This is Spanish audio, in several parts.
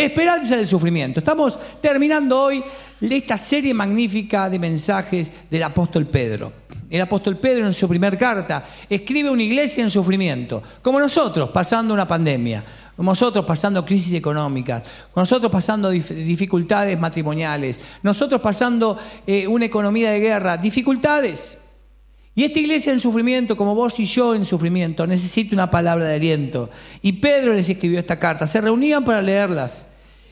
Esperanza del sufrimiento. Estamos terminando hoy esta serie magnífica de mensajes del apóstol Pedro. El apóstol Pedro en su primer carta escribe una iglesia en sufrimiento, como nosotros pasando una pandemia, como nosotros pasando crisis económicas, como nosotros pasando dificultades matrimoniales, nosotros pasando eh, una economía de guerra, dificultades. Y esta iglesia en sufrimiento, como vos y yo en sufrimiento, necesita una palabra de aliento. Y Pedro les escribió esta carta. Se reunían para leerlas.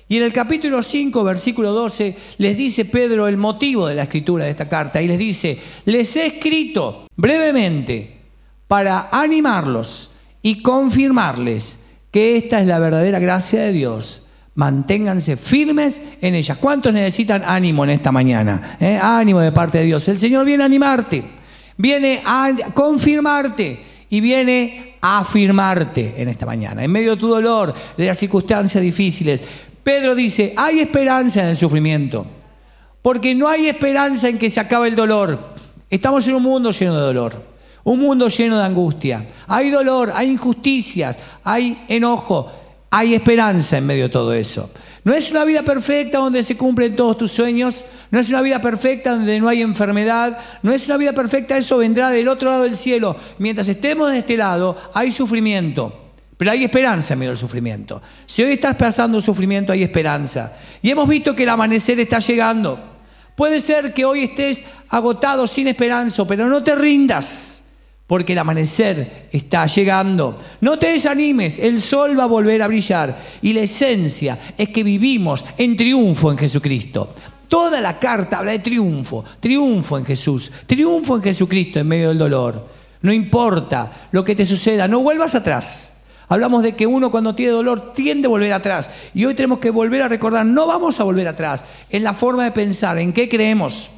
Y en el capítulo 5, versículo 12, les dice Pedro el motivo de la escritura de esta carta. Y les dice, les he escrito brevemente para animarlos y confirmarles que esta es la verdadera gracia de Dios. Manténganse firmes en ella. ¿Cuántos necesitan ánimo en esta mañana? ¿Eh? Ánimo de parte de Dios. El Señor viene a animarte viene a confirmarte y viene a afirmarte en esta mañana, en medio de tu dolor, de las circunstancias difíciles. Pedro dice, hay esperanza en el sufrimiento, porque no hay esperanza en que se acabe el dolor. Estamos en un mundo lleno de dolor, un mundo lleno de angustia. Hay dolor, hay injusticias, hay enojo, hay esperanza en medio de todo eso. No es una vida perfecta donde se cumplen todos tus sueños, no es una vida perfecta donde no hay enfermedad, no es una vida perfecta, eso vendrá del otro lado del cielo. Mientras estemos de este lado, hay sufrimiento, pero hay esperanza en medio del sufrimiento. Si hoy estás pasando sufrimiento, hay esperanza. Y hemos visto que el amanecer está llegando. Puede ser que hoy estés agotado sin esperanza, pero no te rindas porque el amanecer está llegando. No te desanimes, el sol va a volver a brillar y la esencia es que vivimos en triunfo en Jesucristo. Toda la carta habla de triunfo, triunfo en Jesús, triunfo en Jesucristo en medio del dolor. No importa lo que te suceda, no vuelvas atrás. Hablamos de que uno cuando tiene dolor tiende a volver atrás. Y hoy tenemos que volver a recordar, no vamos a volver atrás en la forma de pensar, en qué creemos,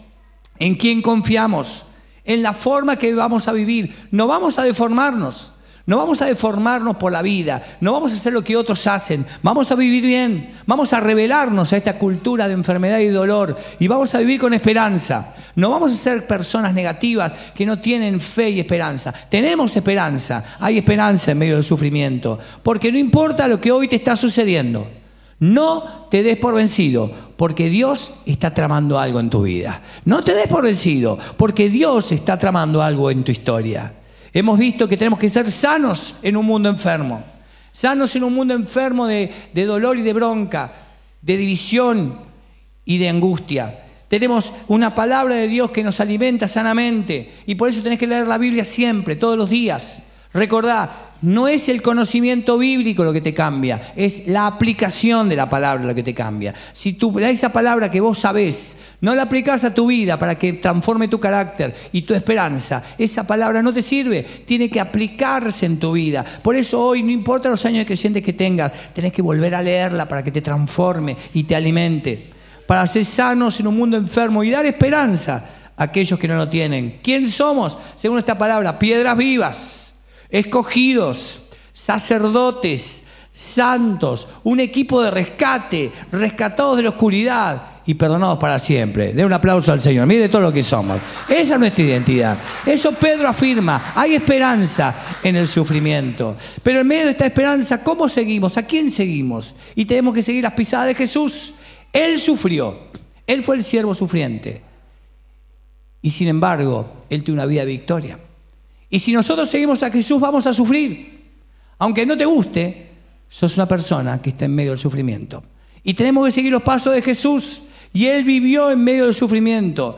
en quién confiamos en la forma que vamos a vivir. No vamos a deformarnos. No vamos a deformarnos por la vida, no vamos a hacer lo que otros hacen, vamos a vivir bien, vamos a revelarnos a esta cultura de enfermedad y dolor y vamos a vivir con esperanza. No vamos a ser personas negativas que no tienen fe y esperanza. Tenemos esperanza, hay esperanza en medio del sufrimiento, porque no importa lo que hoy te está sucediendo, no te des por vencido, porque Dios está tramando algo en tu vida. No te des por vencido, porque Dios está tramando algo en tu historia. Hemos visto que tenemos que ser sanos en un mundo enfermo. Sanos en un mundo enfermo de, de dolor y de bronca, de división y de angustia. Tenemos una palabra de Dios que nos alimenta sanamente y por eso tenés que leer la Biblia siempre, todos los días. Recordá, no es el conocimiento bíblico lo que te cambia, es la aplicación de la palabra lo que te cambia. Si tú esa palabra que vos sabés, no la aplicás a tu vida para que transforme tu carácter y tu esperanza, esa palabra no te sirve, tiene que aplicarse en tu vida. Por eso hoy, no importa los años de creyente que tengas, tenés que volver a leerla para que te transforme y te alimente, para ser sanos en un mundo enfermo y dar esperanza a aquellos que no lo tienen. ¿Quién somos? Según esta palabra, piedras vivas escogidos, sacerdotes, santos, un equipo de rescate, rescatados de la oscuridad y perdonados para siempre. De un aplauso al Señor. Mire todo lo que somos. Esa es nuestra identidad. Eso Pedro afirma. Hay esperanza en el sufrimiento. Pero en medio de esta esperanza, ¿cómo seguimos? ¿A quién seguimos? Y tenemos que seguir las pisadas de Jesús. Él sufrió. Él fue el siervo sufriente. Y sin embargo, Él tuvo una vida de victoria. Y si nosotros seguimos a Jesús, vamos a sufrir. Aunque no te guste, sos una persona que está en medio del sufrimiento. Y tenemos que seguir los pasos de Jesús. Y Él vivió en medio del sufrimiento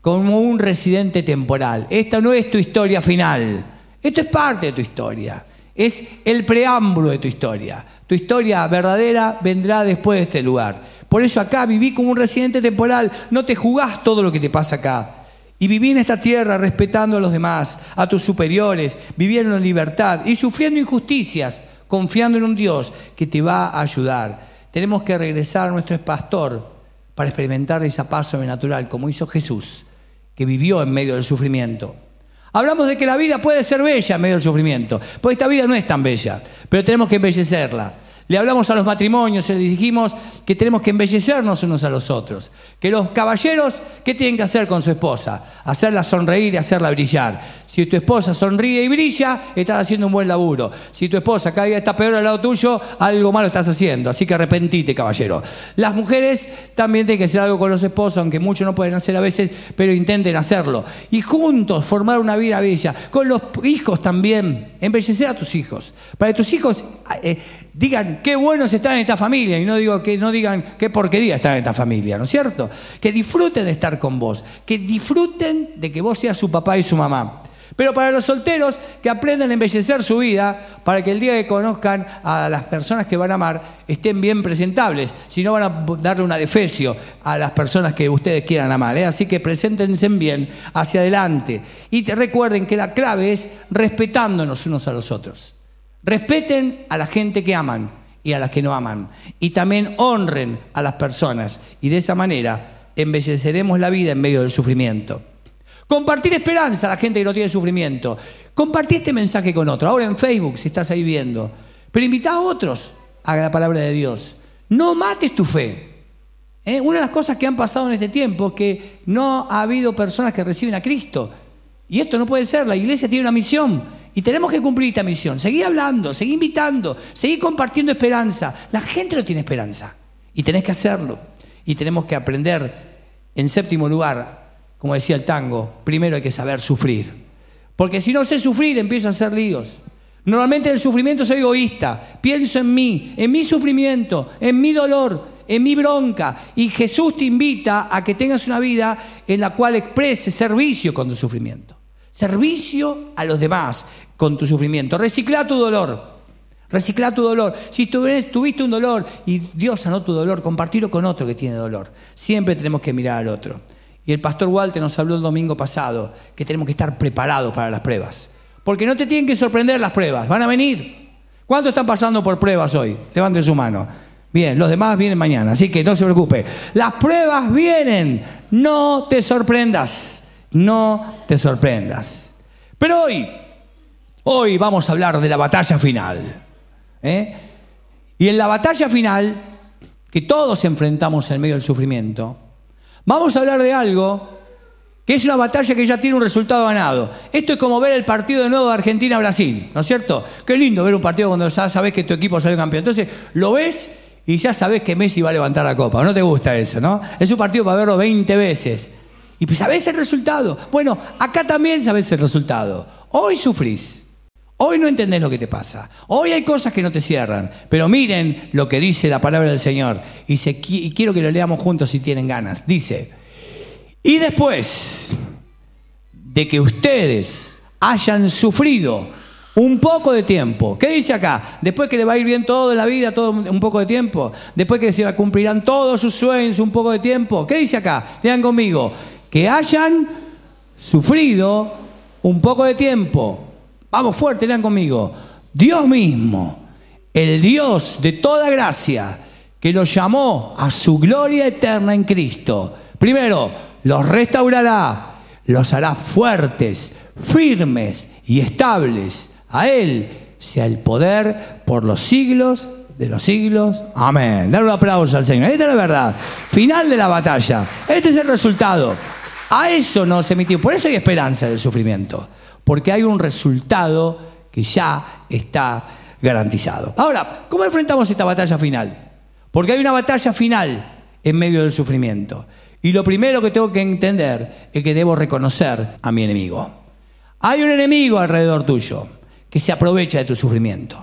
como un residente temporal. Esta no es tu historia final. Esto es parte de tu historia. Es el preámbulo de tu historia. Tu historia verdadera vendrá después de este lugar. Por eso acá viví como un residente temporal. No te jugás todo lo que te pasa acá. Y viví en esta tierra respetando a los demás, a tus superiores, viviendo en libertad y sufriendo injusticias, confiando en un Dios que te va a ayudar. Tenemos que regresar a nuestro pastor para experimentar esa paz sobrenatural, como hizo Jesús, que vivió en medio del sufrimiento. Hablamos de que la vida puede ser bella en medio del sufrimiento, porque esta vida no es tan bella, pero tenemos que embellecerla. Le hablamos a los matrimonios, les dijimos que tenemos que embellecernos unos a los otros. Que los caballeros, ¿qué tienen que hacer con su esposa? Hacerla sonreír y hacerla brillar. Si tu esposa sonríe y brilla, estás haciendo un buen laburo. Si tu esposa cada día está peor al lado tuyo, algo malo estás haciendo. Así que arrepentite, caballero. Las mujeres también tienen que hacer algo con los esposos, aunque muchos no pueden hacer a veces, pero intenten hacerlo. Y juntos formar una vida bella. Con los hijos también. Embellecer a tus hijos. Para que tus hijos... Eh, digan qué buenos están en esta familia y no digo que no digan qué porquería están en esta familia, ¿no es cierto? Que disfruten de estar con vos, que disfruten de que vos seas su papá y su mamá. Pero para los solteros, que aprendan a embellecer su vida para que el día que conozcan a las personas que van a amar estén bien presentables. Si no, van a darle una defecio a las personas que ustedes quieran amar. ¿eh? Así que preséntense bien hacia adelante. Y te recuerden que la clave es respetándonos unos a los otros. Respeten a la gente que aman y a las que no aman. Y también honren a las personas. Y de esa manera embelleceremos la vida en medio del sufrimiento. Compartir esperanza a la gente que no tiene sufrimiento. Compartir este mensaje con otro. Ahora en Facebook, si estás ahí viendo. Pero invita a otros a la palabra de Dios. No mates tu fe. ¿Eh? Una de las cosas que han pasado en este tiempo es que no ha habido personas que reciben a Cristo. Y esto no puede ser. La iglesia tiene una misión y tenemos que cumplir esta misión. Seguí hablando, seguí invitando, seguí compartiendo esperanza. La gente no tiene esperanza. Y tenés que hacerlo. Y tenemos que aprender, en séptimo lugar, como decía el tango, primero hay que saber sufrir. Porque si no sé sufrir, empiezo a hacer líos. Normalmente en el sufrimiento soy egoísta. Pienso en mí, en mi sufrimiento, en mi dolor, en mi bronca. Y Jesús te invita a que tengas una vida en la cual expreses servicio con tu sufrimiento. Servicio a los demás con tu sufrimiento. Recicla tu dolor. Recicla tu dolor. Si tuviste un dolor y Dios sanó tu dolor, compartirlo con otro que tiene dolor. Siempre tenemos que mirar al otro. Y el pastor Walter nos habló el domingo pasado que tenemos que estar preparados para las pruebas. Porque no te tienen que sorprender las pruebas, van a venir. ¿Cuántos están pasando por pruebas hoy? Levanten su mano. Bien, los demás vienen mañana, así que no se preocupe. Las pruebas vienen, no te sorprendas no te sorprendas. Pero hoy, hoy vamos a hablar de la batalla final. ¿eh? Y en la batalla final, que todos enfrentamos en medio del sufrimiento, vamos a hablar de algo que es una batalla que ya tiene un resultado ganado. Esto es como ver el partido de nuevo de Argentina-Brasil, ¿no es cierto? Qué lindo ver un partido cuando ya sabes que tu equipo salió campeón. Entonces, lo ves y ya sabes que Messi va a levantar la copa. No te gusta eso, ¿no? Es un partido para verlo 20 veces. Y pues sabés el resultado. Bueno, acá también sabés el resultado. Hoy sufrís. Hoy no entendés lo que te pasa. Hoy hay cosas que no te cierran. Pero miren lo que dice la palabra del Señor. Y, quiero que lo leamos juntos si tienen ganas. Dice, y después de que ustedes hayan sufrido un poco de tiempo. ¿Qué dice acá? Después que le va a ir bien todo en la vida, todo un poco de tiempo. Después que se cumplirán todos sus sueños un poco de tiempo. ¿Qué dice acá? Lean conmigo que hayan sufrido un poco de tiempo. Vamos fuerte, lean conmigo. Dios mismo, el Dios de toda gracia, que los llamó a su gloria eterna en Cristo. Primero, los restaurará, los hará fuertes, firmes y estables. A Él sea el poder por los siglos de los siglos. Amén. Dar un aplauso al Señor. Esta es la verdad. Final de la batalla. Este es el resultado. A eso no se emitió. Por eso hay esperanza del sufrimiento. Porque hay un resultado que ya está garantizado. Ahora, ¿cómo enfrentamos esta batalla final? Porque hay una batalla final en medio del sufrimiento. Y lo primero que tengo que entender es que debo reconocer a mi enemigo. Hay un enemigo alrededor tuyo que se aprovecha de tu sufrimiento.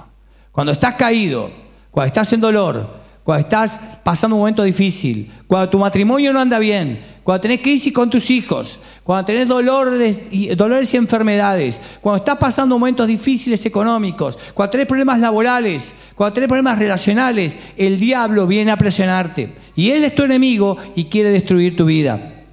Cuando estás caído, cuando estás en dolor, cuando estás pasando un momento difícil, cuando tu matrimonio no anda bien, cuando tenés crisis con tus hijos, cuando tenés dolores y, dolores y enfermedades, cuando estás pasando momentos difíciles económicos, cuando tenés problemas laborales, cuando tenés problemas relacionales, el diablo viene a presionarte. Y él es tu enemigo y quiere destruir tu vida.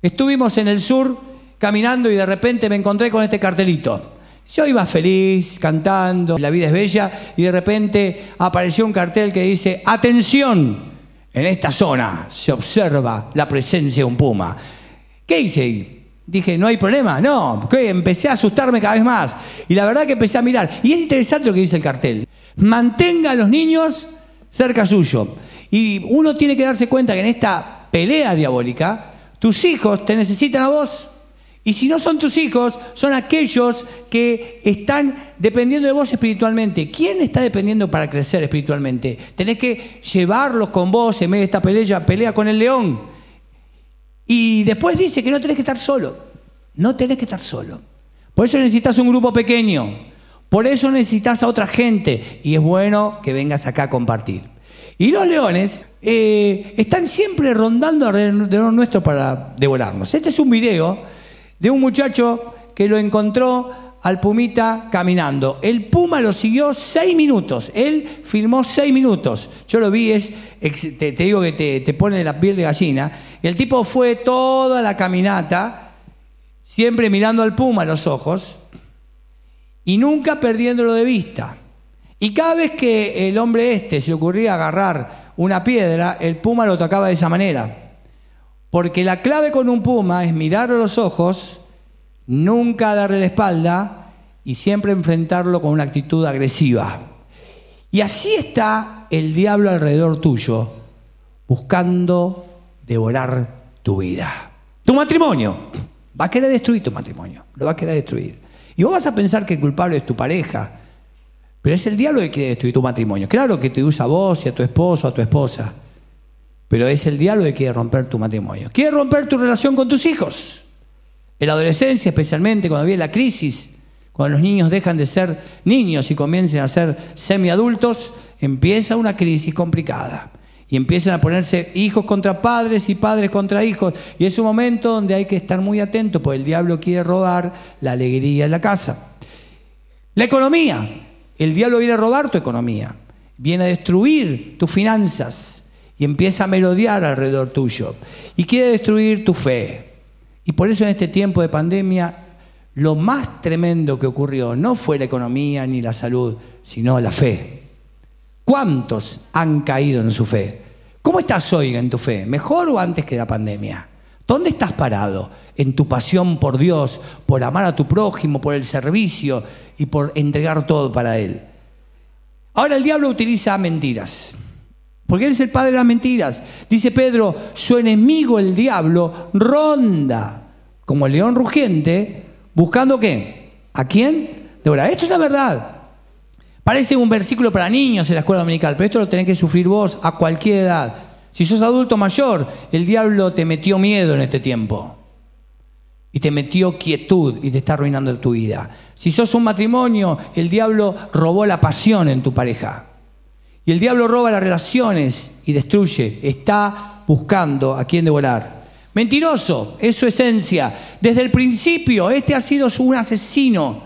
Estuvimos en el sur caminando y de repente me encontré con este cartelito. Yo iba feliz, cantando, la vida es bella, y de repente apareció un cartel que dice, atención, en esta zona se observa la presencia de un puma. ¿Qué hice? Dije, no hay problema, no, empecé a asustarme cada vez más. Y la verdad que empecé a mirar. Y es interesante lo que dice el cartel. Mantenga a los niños cerca suyo. Y uno tiene que darse cuenta que en esta pelea diabólica, tus hijos te necesitan a vos. Y si no son tus hijos, son aquellos que están dependiendo de vos espiritualmente. ¿Quién está dependiendo para crecer espiritualmente? Tenés que llevarlos con vos en medio de esta pelea, pelea con el león. Y después dice que no tenés que estar solo. No tenés que estar solo. Por eso necesitas un grupo pequeño. Por eso necesitas a otra gente. Y es bueno que vengas acá a compartir. Y los leones eh, están siempre rondando alrededor nuestro para devorarnos. Este es un video de un muchacho que lo encontró al pumita caminando. El puma lo siguió seis minutos. Él filmó seis minutos. Yo lo vi, es, te, digo que te, te pone la piel de gallina. El tipo fue toda la caminata, siempre mirando al puma a los ojos y nunca perdiéndolo de vista. Y cada vez que el hombre este se ocurría agarrar una piedra, el puma lo tocaba de esa manera. Porque la clave con un puma es mirarlo a los ojos, nunca darle la espalda y siempre enfrentarlo con una actitud agresiva. Y así está el diablo alrededor tuyo, buscando devorar tu vida. Tu matrimonio. Va a querer destruir tu matrimonio. Lo va a querer destruir. Y vos vas a pensar que el culpable es tu pareja, pero es el diablo que quiere destruir tu matrimonio. Claro que te usa a vos y a tu esposo, a tu esposa. Pero es el diablo que quiere romper tu matrimonio. Quiere romper tu relación con tus hijos. En la adolescencia, especialmente cuando viene la crisis, cuando los niños dejan de ser niños y comiencen a ser semiadultos, empieza una crisis complicada. Y empiezan a ponerse hijos contra padres y padres contra hijos. Y es un momento donde hay que estar muy atento, porque el diablo quiere robar la alegría en la casa. La economía. El diablo viene a robar tu economía, viene a destruir tus finanzas y empieza a melodiar alrededor tuyo. Y quiere destruir tu fe. Y por eso en este tiempo de pandemia, lo más tremendo que ocurrió no fue la economía ni la salud, sino la fe. ¿Cuántos han caído en su fe? ¿Cómo estás hoy en tu fe? ¿Mejor o antes que la pandemia? ¿Dónde estás parado? En tu pasión por Dios, por amar a tu prójimo, por el servicio, y por entregar todo para Él. Ahora el diablo utiliza mentiras, porque Él es el padre de las mentiras. Dice Pedro, su enemigo el diablo ronda como el león rugiente, buscando qué? ¿A quién? Ahora, esto es la verdad. Parece un versículo para niños en la escuela dominical, pero esto lo tenés que sufrir vos a cualquier edad. Si sos adulto mayor, el diablo te metió miedo en este tiempo y te metió quietud y te está arruinando tu vida. Si sos un matrimonio, el diablo robó la pasión en tu pareja. Y el diablo roba las relaciones y destruye. Está buscando a quién devorar. Mentiroso, es su esencia. Desde el principio, este ha sido un asesino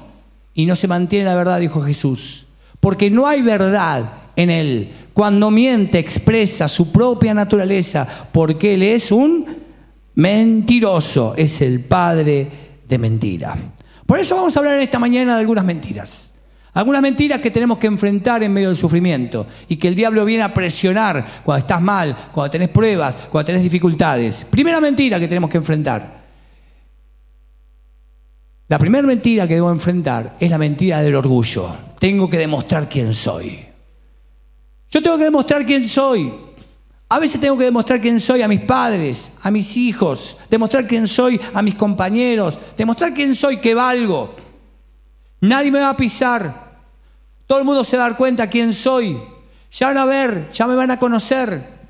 y no se mantiene la verdad, dijo Jesús. Porque no hay verdad en él. Cuando miente, expresa su propia naturaleza, porque él es un mentiroso, es el padre de mentira. Por eso vamos a hablar esta mañana de algunas mentiras. Algunas mentiras que tenemos que enfrentar en medio del sufrimiento y que el diablo viene a presionar cuando estás mal, cuando tenés pruebas, cuando tenés dificultades. Primera mentira que tenemos que enfrentar. La primera mentira que debo enfrentar es la mentira del orgullo. Tengo que demostrar quién soy. Yo tengo que demostrar quién soy. A veces tengo que demostrar quién soy a mis padres, a mis hijos, demostrar quién soy a mis compañeros, demostrar quién soy que valgo. Nadie me va a pisar. Todo el mundo se va a dar cuenta quién soy. Ya van a ver, ya me van a conocer.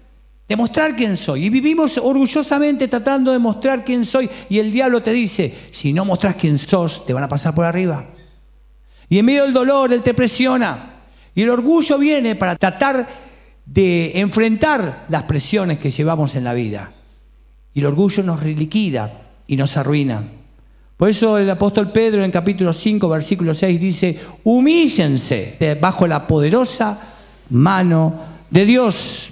Demostrar quién soy. Y vivimos orgullosamente tratando de mostrar quién soy. Y el diablo te dice, si no mostras quién sos, te van a pasar por arriba. Y en medio del dolor, Él te presiona. Y el orgullo viene para tratar de enfrentar las presiones que llevamos en la vida. Y el orgullo nos liquida y nos arruina. Por eso el apóstol Pedro en capítulo 5, versículo 6 dice, humíllense bajo la poderosa mano de Dios.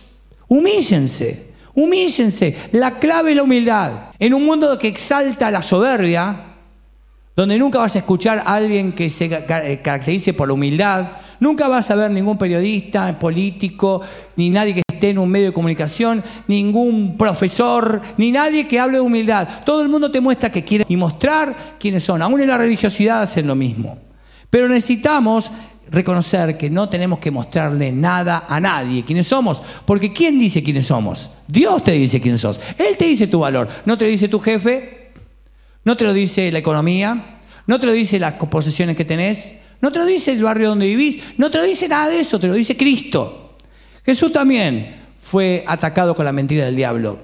Humíllense, humíllense. La clave es la humildad. En un mundo que exalta la soberbia, donde nunca vas a escuchar a alguien que se caracterice por la humildad, Nunca vas a ver ningún periodista, político, ni nadie que esté en un medio de comunicación, ningún profesor, ni nadie que hable de humildad. Todo el mundo te muestra que quiere y mostrar quiénes son. Aún en la religiosidad hacen lo mismo. Pero necesitamos reconocer que no tenemos que mostrarle nada a nadie, quiénes somos. Porque ¿quién dice quiénes somos? Dios te dice quién sos. Él te dice tu valor. No te lo dice tu jefe, no te lo dice la economía, no te lo dice las posesiones que tenés, no te lo dice el barrio donde vivís, no te lo dice nada de eso, te lo dice Cristo. Jesús también fue atacado con la mentira del diablo.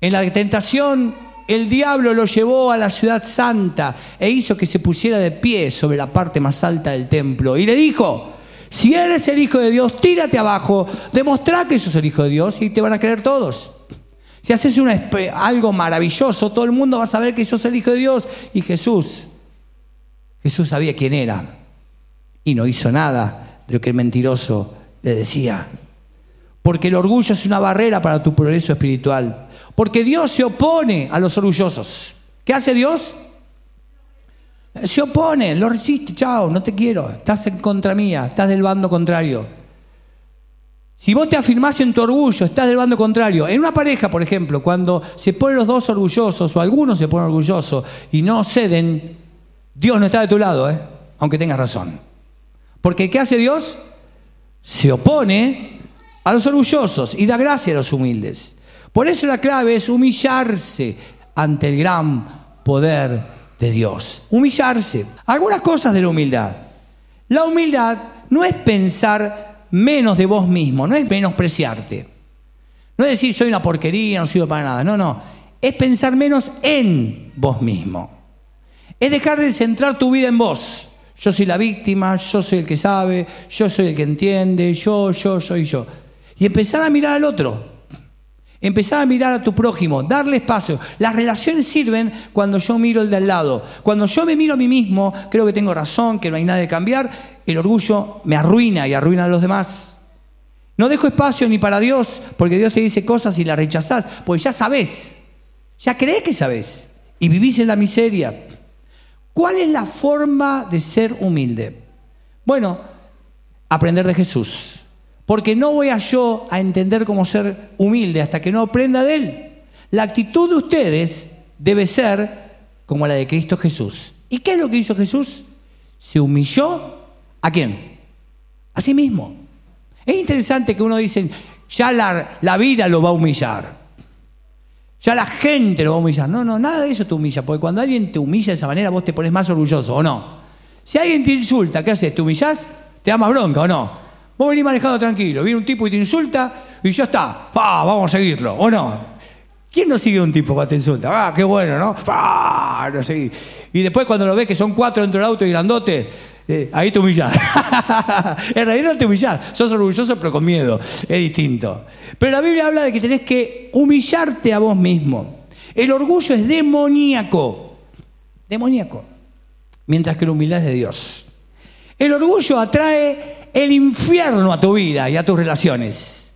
En la tentación el diablo lo llevó a la ciudad santa e hizo que se pusiera de pie sobre la parte más alta del templo y le dijo, si eres el Hijo de Dios, tírate abajo, demostrá que sos el Hijo de Dios y te van a creer todos. Si haces algo maravilloso, todo el mundo va a saber que sos el Hijo de Dios. Y Jesús, Jesús sabía quién era y no hizo nada de lo que el mentiroso le decía. Porque el orgullo es una barrera para tu progreso espiritual. Porque Dios se opone a los orgullosos. ¿Qué hace Dios? Se opone, lo resiste, chao, no te quiero, estás en contra mía, estás del bando contrario. Si vos te afirmás en tu orgullo, estás del bando contrario. En una pareja, por ejemplo, cuando se ponen los dos orgullosos o algunos se ponen orgullosos y no ceden, Dios no está de tu lado, ¿eh? aunque tengas razón. Porque ¿qué hace Dios? Se opone a los orgullosos y da gracia a los humildes. Por eso la clave es humillarse ante el gran poder de Dios. Humillarse. Algunas cosas de la humildad. La humildad no es pensar menos de vos mismo, no es menospreciarte. No es decir soy una porquería, no sirvo para nada. No, no. Es pensar menos en vos mismo. Es dejar de centrar tu vida en vos. Yo soy la víctima, yo soy el que sabe, yo soy el que entiende, yo, yo, yo y yo. Y empezar a mirar al otro. Empezar a mirar a tu prójimo, darle espacio. Las relaciones sirven cuando yo miro el de al lado. Cuando yo me miro a mí mismo, creo que tengo razón, que no hay nada de cambiar, el orgullo me arruina y arruina a los demás. No dejo espacio ni para Dios, porque Dios te dice cosas y las rechazás, porque ya sabes, ya crees que sabes y vivís en la miseria. ¿Cuál es la forma de ser humilde? Bueno, aprender de Jesús. Porque no voy a yo a entender cómo ser humilde hasta que no aprenda de Él. La actitud de ustedes debe ser como la de Cristo Jesús. ¿Y qué es lo que hizo Jesús? Se humilló a quién? A sí mismo. Es interesante que uno dice, ya la, la vida lo va a humillar. Ya la gente lo va a humillar. No, no, nada de eso te humilla, porque cuando alguien te humilla de esa manera, vos te pones más orgulloso, ¿o no? Si alguien te insulta, ¿qué haces? ¿Te humillás? ¿Te da más bronca o no? Vos venís manejando tranquilo, viene un tipo y te insulta y ya está, ¡Pah! vamos a seguirlo, ¿o no? ¿Quién no sigue un tipo cuando te insulta? Ah, qué bueno, ¿no? ¡Pah! No sé. Y después cuando lo ves que son cuatro dentro del auto y grandote, eh, ahí te humillás. en realidad no te humillás, sos orgulloso pero con miedo, es distinto. Pero la Biblia habla de que tenés que humillarte a vos mismo. El orgullo es demoníaco, demoníaco, mientras que la humildad es de Dios. El orgullo atrae el infierno a tu vida y a tus relaciones.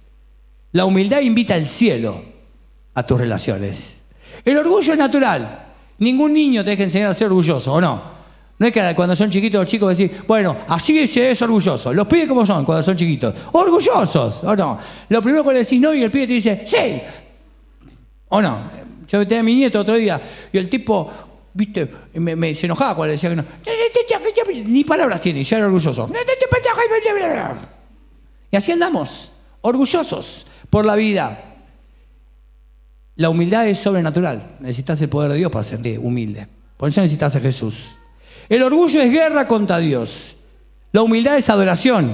La humildad invita al cielo a tus relaciones. El orgullo es natural. Ningún niño te deja enseñar a ser orgulloso, ¿o no? No es que cuando son chiquitos los chicos decir, bueno, así se es orgulloso. Los pibes como son cuando son chiquitos. Orgullosos, ¿o no? Lo primero que le decís no y el pibe te dice, sí. ¿O no? Yo tenía a mi nieto otro día y el tipo, viste, me, se enojaba cuando le decía que no. Ni palabras tiene, ya era orgulloso. Y así andamos, orgullosos por la vida. La humildad es sobrenatural. Necesitas el poder de Dios para ser humilde. Por eso necesitas a Jesús. El orgullo es guerra contra Dios. La humildad es adoración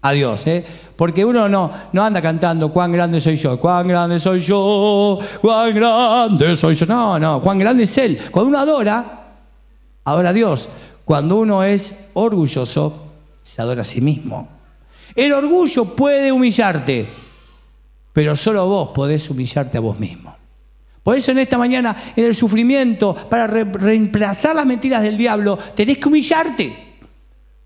a Dios. ¿eh? Porque uno no, no anda cantando cuán grande soy yo, cuán grande soy yo, cuán grande soy yo. No, no, cuán grande es Él. Cuando uno adora, adora a Dios. Cuando uno es orgulloso, se adora a sí mismo. El orgullo puede humillarte, pero solo vos podés humillarte a vos mismo. Por eso en esta mañana, en el sufrimiento, para reemplazar las mentiras del diablo, tenés que humillarte.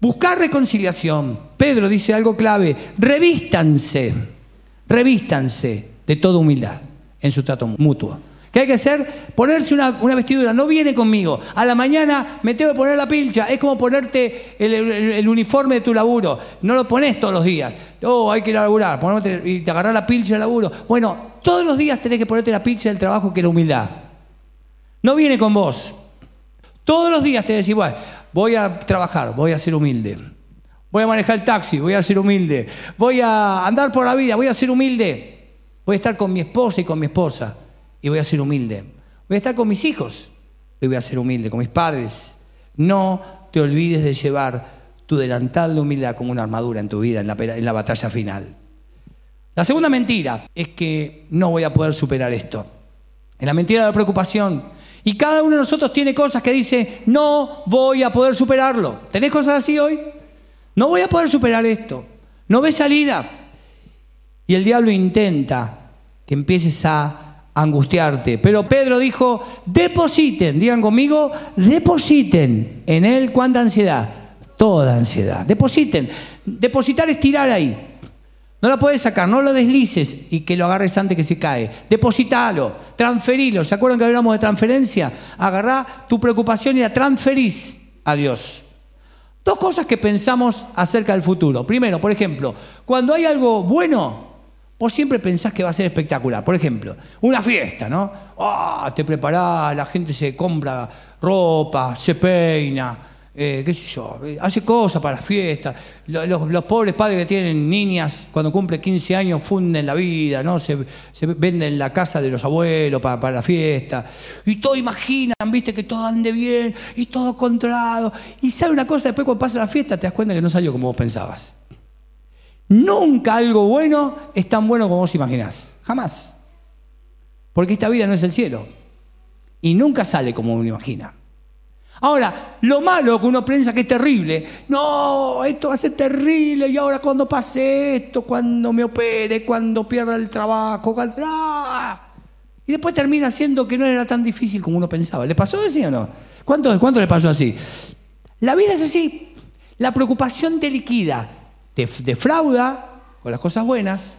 Buscar reconciliación. Pedro dice algo clave, revístanse, revístanse de toda humildad en su trato mutuo. ¿Qué hay que hacer? Ponerse una, vestidura. No viene conmigo. A la mañana me tengo que poner la pilcha. Es como ponerte el, uniforme de tu laburo. No lo pones todos los días. Oh, hay que ir a laburar. y te agarrar la pilcha del laburo. Bueno, todos los días tenés que ponerte la pilcha del trabajo que es la humildad. No viene con vos. Todos los días te decís, bueno, voy a trabajar, voy a ser humilde. Voy a manejar el taxi, voy a ser humilde. Voy a andar por la vida, voy a ser humilde. Voy a estar con mi esposa y con mi esposa y voy a ser humilde. Voy a estar con mis hijos y voy a ser humilde, con mis padres. No te olvides de llevar tu delantal de humildad como una armadura en tu vida, en la, batalla final. La segunda mentira es que no voy a poder superar esto. Es la mentira de la preocupación. Y cada uno de nosotros tiene cosas que dice, no voy a poder superarlo. ¿Tenés cosas así hoy? No voy a poder superar esto. No ves salida. Y el diablo intenta que empieces a angustiarte. Pero Pedro dijo, depositen, digan conmigo, depositen en él cuánta ansiedad. Toda ansiedad. Depositen. Depositar es tirar ahí. No la puedes sacar, no lo deslices y que lo agarres antes que se cae. Depositalo, transferilo. ¿Se acuerdan que hablamos de transferencia? Agarrá tu preocupación y la transferís a Dios. Dos cosas que pensamos acerca del futuro. Primero, por ejemplo, cuando hay algo bueno, vos siempre pensás que va a ser espectacular. Por ejemplo, una fiesta, ¿no? Ah, te preparás, la gente se compra ropa, se peina, eh, qué sé yo, eh, hace cosas para la fiesta. Los, pobres padres que tienen niñas, cuando cumple 15 años, funden la vida, ¿no? Se, venden la casa de los abuelos para, la fiesta. Y todo imaginan, viste, que todo ande bien y todo controlado. Y sabe una cosa, después cuando pasa la fiesta te das cuenta que no salió como vos pensabas. Nunca algo bueno es tan bueno como vos imaginás. Jamás. Porque esta vida no es el cielo. Y nunca sale como uno imagina. Ahora, lo malo que uno piensa que es terrible, no, esto va a ser terrible y ahora cuando pase esto, cuando me opere, cuando pierda el trabajo, ¡ah! y después termina siendo que no era tan difícil como uno pensaba. ¿Le pasó así o no? ¿Cuánto, cuánto le pasó así? La vida es así. La preocupación te liquida, te defrauda con las cosas buenas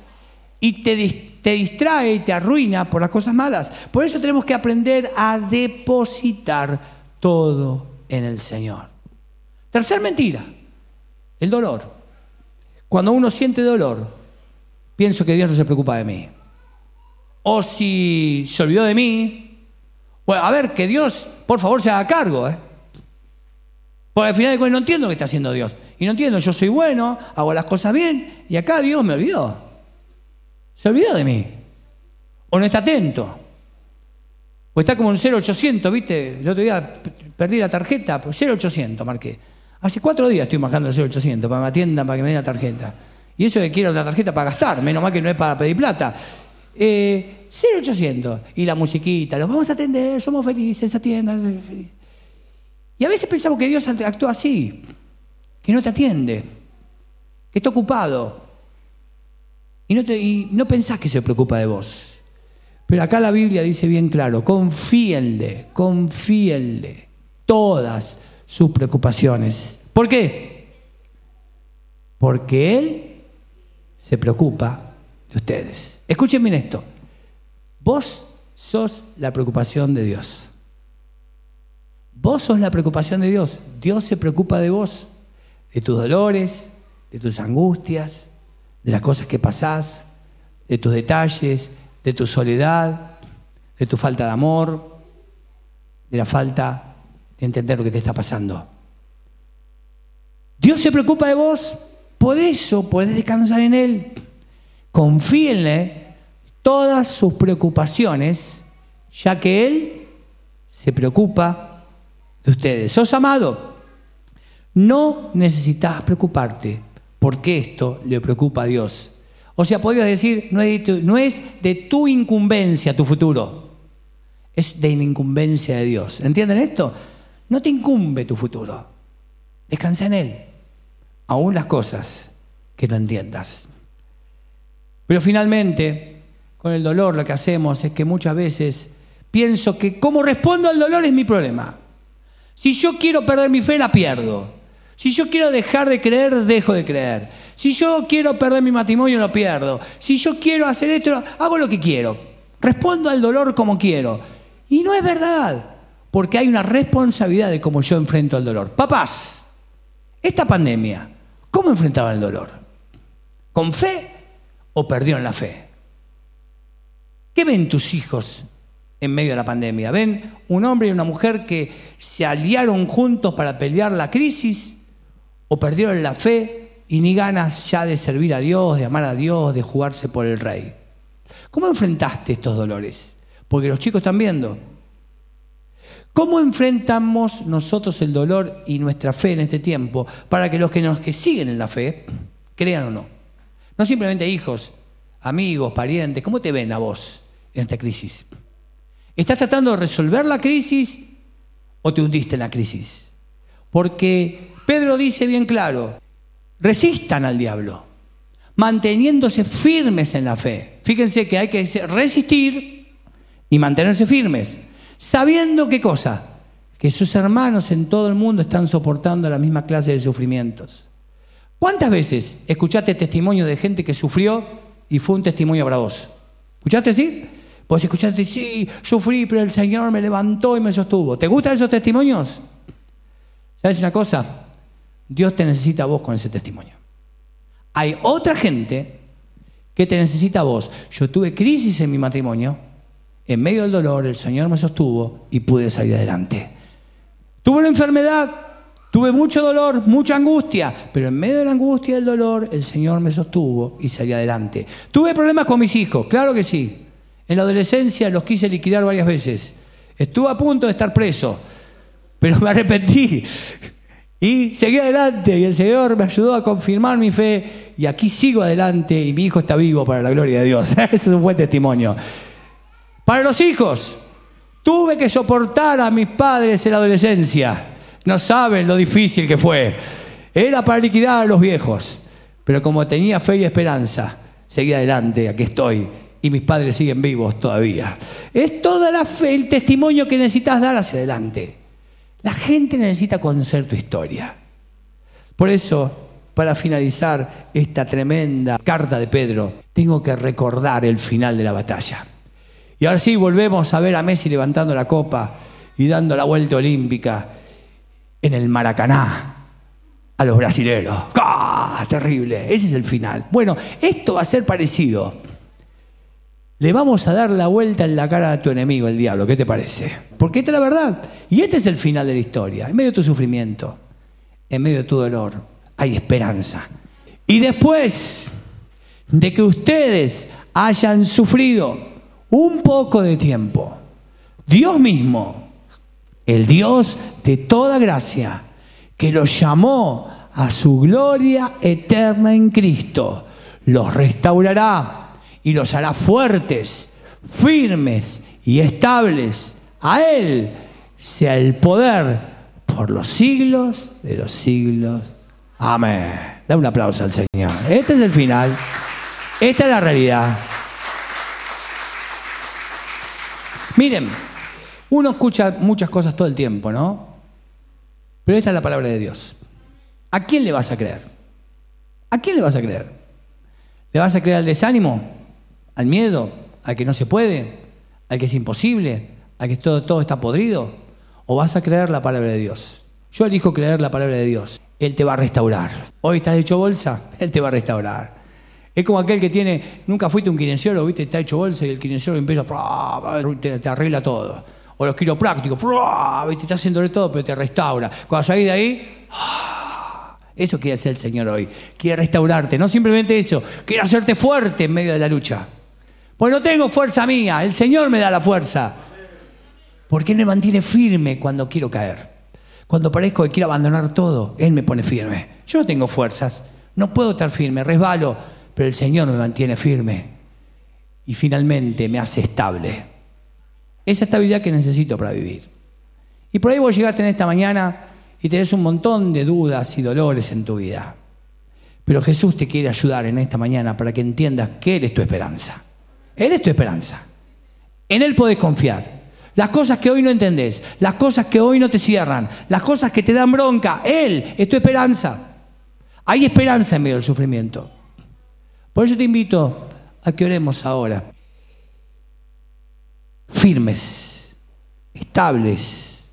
y te, te distrae y te arruina por las cosas malas. Por eso tenemos que aprender a depositar todo en el Señor. Tercer mentira, el dolor. Cuando uno siente dolor, pienso que Dios no se preocupa de mí. O si se olvidó de mí, bueno, a ver, que Dios, por favor, se haga cargo. ¿eh? Porque al final de cuentas no entiendo qué está haciendo Dios. Y no entiendo, yo soy bueno, hago las cosas bien, y acá Dios me olvidó. Se olvidó de mí. O no está atento. O está como en 0800, ¿viste? El otro día perdí la tarjeta, pues 0800 marqué. Hace cuatro días estoy marcando el 0800 para que me atiendan, para que me den la tarjeta. Y eso que quiero la tarjeta para gastar, menos mal que no es para pedir plata. Eh, 0800. Y la musiquita, los vamos a atender, somos felices, atiendan. Y a veces pensamos que Dios actúa así, que no te atiende, que está ocupado. Y no, te, pensás que se preocupa de vos. Pero acá la Biblia dice bien claro, confíenle, confíenle todas sus preocupaciones. ¿Por qué? Porque Él se preocupa de ustedes. Escuchen bien esto. Vos sos la preocupación de Dios. Vos sos la preocupación de Dios. Dios se preocupa de vos, de tus dolores, de tus angustias, de las cosas que pasás, de tus detalles, de tu soledad, de tu falta de amor, de la falta de entender lo que te está pasando. Dios se preocupa de vos, por eso puedes descansar en Él. Confíenle todas sus preocupaciones, ya que Él se preocupa de ustedes. ¿Sos amado? No necesitas preocuparte, porque esto le preocupa a Dios. O sea, podrías decir, no es, de tu, no es de tu incumbencia tu futuro, es de la incumbencia de Dios. ¿Entienden esto? No te incumbe tu futuro. Descansa en Él, aún las cosas que no entiendas. Pero finalmente, con el dolor lo que hacemos es que muchas veces pienso que cómo respondo al dolor es mi problema. Si yo quiero perder mi fe, la pierdo. Si yo quiero dejar de creer, dejo de creer. Si yo quiero perder mi matrimonio, lo pierdo. Si yo quiero hacer esto, hago lo que quiero. Respondo al dolor como quiero. Y no es verdad, porque hay una responsabilidad de cómo yo enfrento el dolor. Papás, esta pandemia, ¿cómo enfrentaban el dolor? ¿Con fe o perdieron la fe? ¿Qué ven tus hijos en medio de la pandemia? ¿Ven un hombre y una mujer que se aliaron juntos para pelear la crisis o perdieron la fe y ni ganas ya de servir a Dios, de amar a Dios, de jugarse por el rey. ¿Cómo enfrentaste estos dolores? Porque los chicos están viendo. ¿Cómo enfrentamos nosotros el dolor y nuestra fe en este tiempo para que los que nos que siguen en la fe crean o no? No simplemente hijos, amigos, parientes, ¿cómo te ven a vos en esta crisis? ¿Estás tratando de resolver la crisis o te hundiste en la crisis? Porque Pedro dice bien claro, resistan al diablo, manteniéndose firmes en la fe. Fíjense que hay que resistir y mantenerse firmes, sabiendo qué cosa, que sus hermanos en todo el mundo están soportando la misma clase de sufrimientos. ¿Cuántas veces escuchaste testimonio de gente que sufrió y fue un testimonio para vos? ¿Escuchaste, sí? Vos escuchaste, sí, sufrí, pero el Señor me levantó y me sostuvo. ¿Te gustan esos testimonios? ¿Sabes una cosa? Dios te necesita a vos con ese testimonio. Hay otra gente que te necesita a vos. Yo tuve crisis en mi matrimonio, en medio del dolor el Señor me sostuvo y pude salir adelante. Tuve una enfermedad, tuve mucho dolor, mucha angustia, pero en medio de la angustia y el dolor el Señor me sostuvo y salí adelante. Tuve problemas con mis hijos, claro que sí. En la adolescencia los quise liquidar varias veces. Estuve a punto de estar preso, pero me arrepentí y seguí adelante y el Señor me ayudó a confirmar mi fe y aquí sigo adelante y mi hijo está vivo para la gloria de Dios. Ese es un buen testimonio. Para los hijos, tuve que soportar a mis padres en la adolescencia. No saben lo difícil que fue. Era para liquidar a los viejos. Pero como tenía fe y esperanza, seguí adelante, aquí estoy y mis padres siguen vivos todavía. Es toda la fe, el testimonio que necesitas dar hacia adelante. La gente necesita conocer tu historia. Por eso, para finalizar esta tremenda carta de Pedro, tengo que recordar el final de la batalla. Y ahora sí, volvemos a ver a Messi levantando la copa y dando la vuelta olímpica en el Maracaná a los brasileros. ¡Ah! Terrible. Ese es el final. Bueno, esto va a ser parecido. Le vamos a dar la vuelta en la cara a tu enemigo, el diablo. ¿Qué te parece? Porque esta es la verdad. Y este es el final de la historia. En medio de tu sufrimiento, en medio de tu dolor, hay esperanza. Y después de que ustedes hayan sufrido un poco de tiempo, Dios mismo, el Dios de toda gracia, que los llamó a su gloria eterna en Cristo, los restaurará y los hará fuertes, firmes y estables. A Él sea el poder por los siglos de los siglos. Amén. Da un aplauso al Señor. Este es el final. Esta es la realidad. Miren, uno escucha muchas cosas todo el tiempo, ¿no? Pero esta es la palabra de Dios. ¿A quién le vas a creer? ¿A quién le vas a creer? ¿Le vas a creer al desánimo? Al miedo, al que no se puede, al que es imposible, al que todo, todo está podrido? ¿O vas a creer la palabra de Dios? Yo elijo creer la palabra de Dios. Él te va a restaurar. Hoy estás hecho bolsa, Él te va a restaurar. Es como aquel que tiene, nunca fuiste un kinesiólogo, viste, está hecho bolsa y el kinesiólogo empieza, te, arregla todo. O los quiroprácticos, viste, está haciéndole todo, pero te restaura. Cuando salís de ahí, ¡ah! eso quiere hacer el Señor hoy. Quiere restaurarte, no simplemente eso, quiere hacerte fuerte en medio de la lucha. Pues no tengo fuerza mía, el Señor me da la fuerza. Porque Él me mantiene firme cuando quiero caer. Cuando parezco que quiero abandonar todo, Él me pone firme. Yo no tengo fuerzas, no puedo estar firme, resbalo, pero el Señor me mantiene firme. Y finalmente me hace estable. Esa estabilidad que necesito para vivir. Y por ahí vos llegaste en esta mañana y tenés un montón de dudas y dolores en tu vida. Pero Jesús te quiere ayudar en esta mañana para que entiendas que Él es tu esperanza. Él es tu esperanza. En Él podés confiar. Las cosas que hoy no entendés, las cosas que hoy no te cierran, las cosas que te dan bronca, Él es tu esperanza. Hay esperanza en medio del sufrimiento. Por eso te invito a que oremos ahora. Firmes, estables,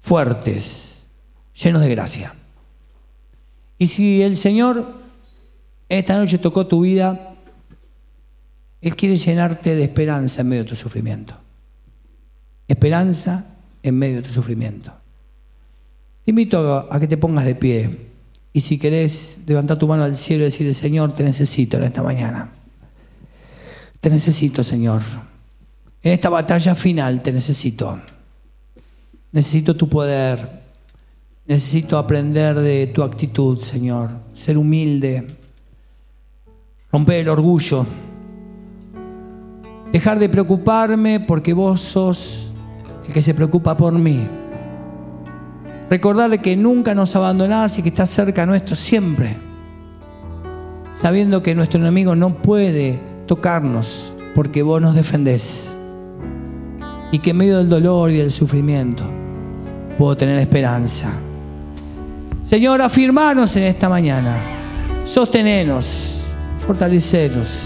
fuertes, llenos de gracia. Y si el Señor esta noche tocó tu vida, él quiere llenarte de esperanza en medio de tu sufrimiento. Esperanza en medio de tu sufrimiento. Te invito a, que te pongas de pie Y si querés levantar tu mano al cielo y decirle, Señor, te necesito en esta mañana. Te necesito, Señor. En esta batalla final te necesito. Necesito tu poder. Necesito aprender de tu actitud, Señor. Ser humilde. Romper el orgullo. Dejar de preocuparme porque vos sos el que se preocupa por mí. Recordar que nunca nos abandonás y que estás cerca nuestro siempre. Sabiendo que nuestro enemigo no puede tocarnos porque vos nos defendés. Y que en medio del dolor y del sufrimiento puedo tener esperanza. Señor, afirmanos en esta mañana. Sostenenos, fortalecenos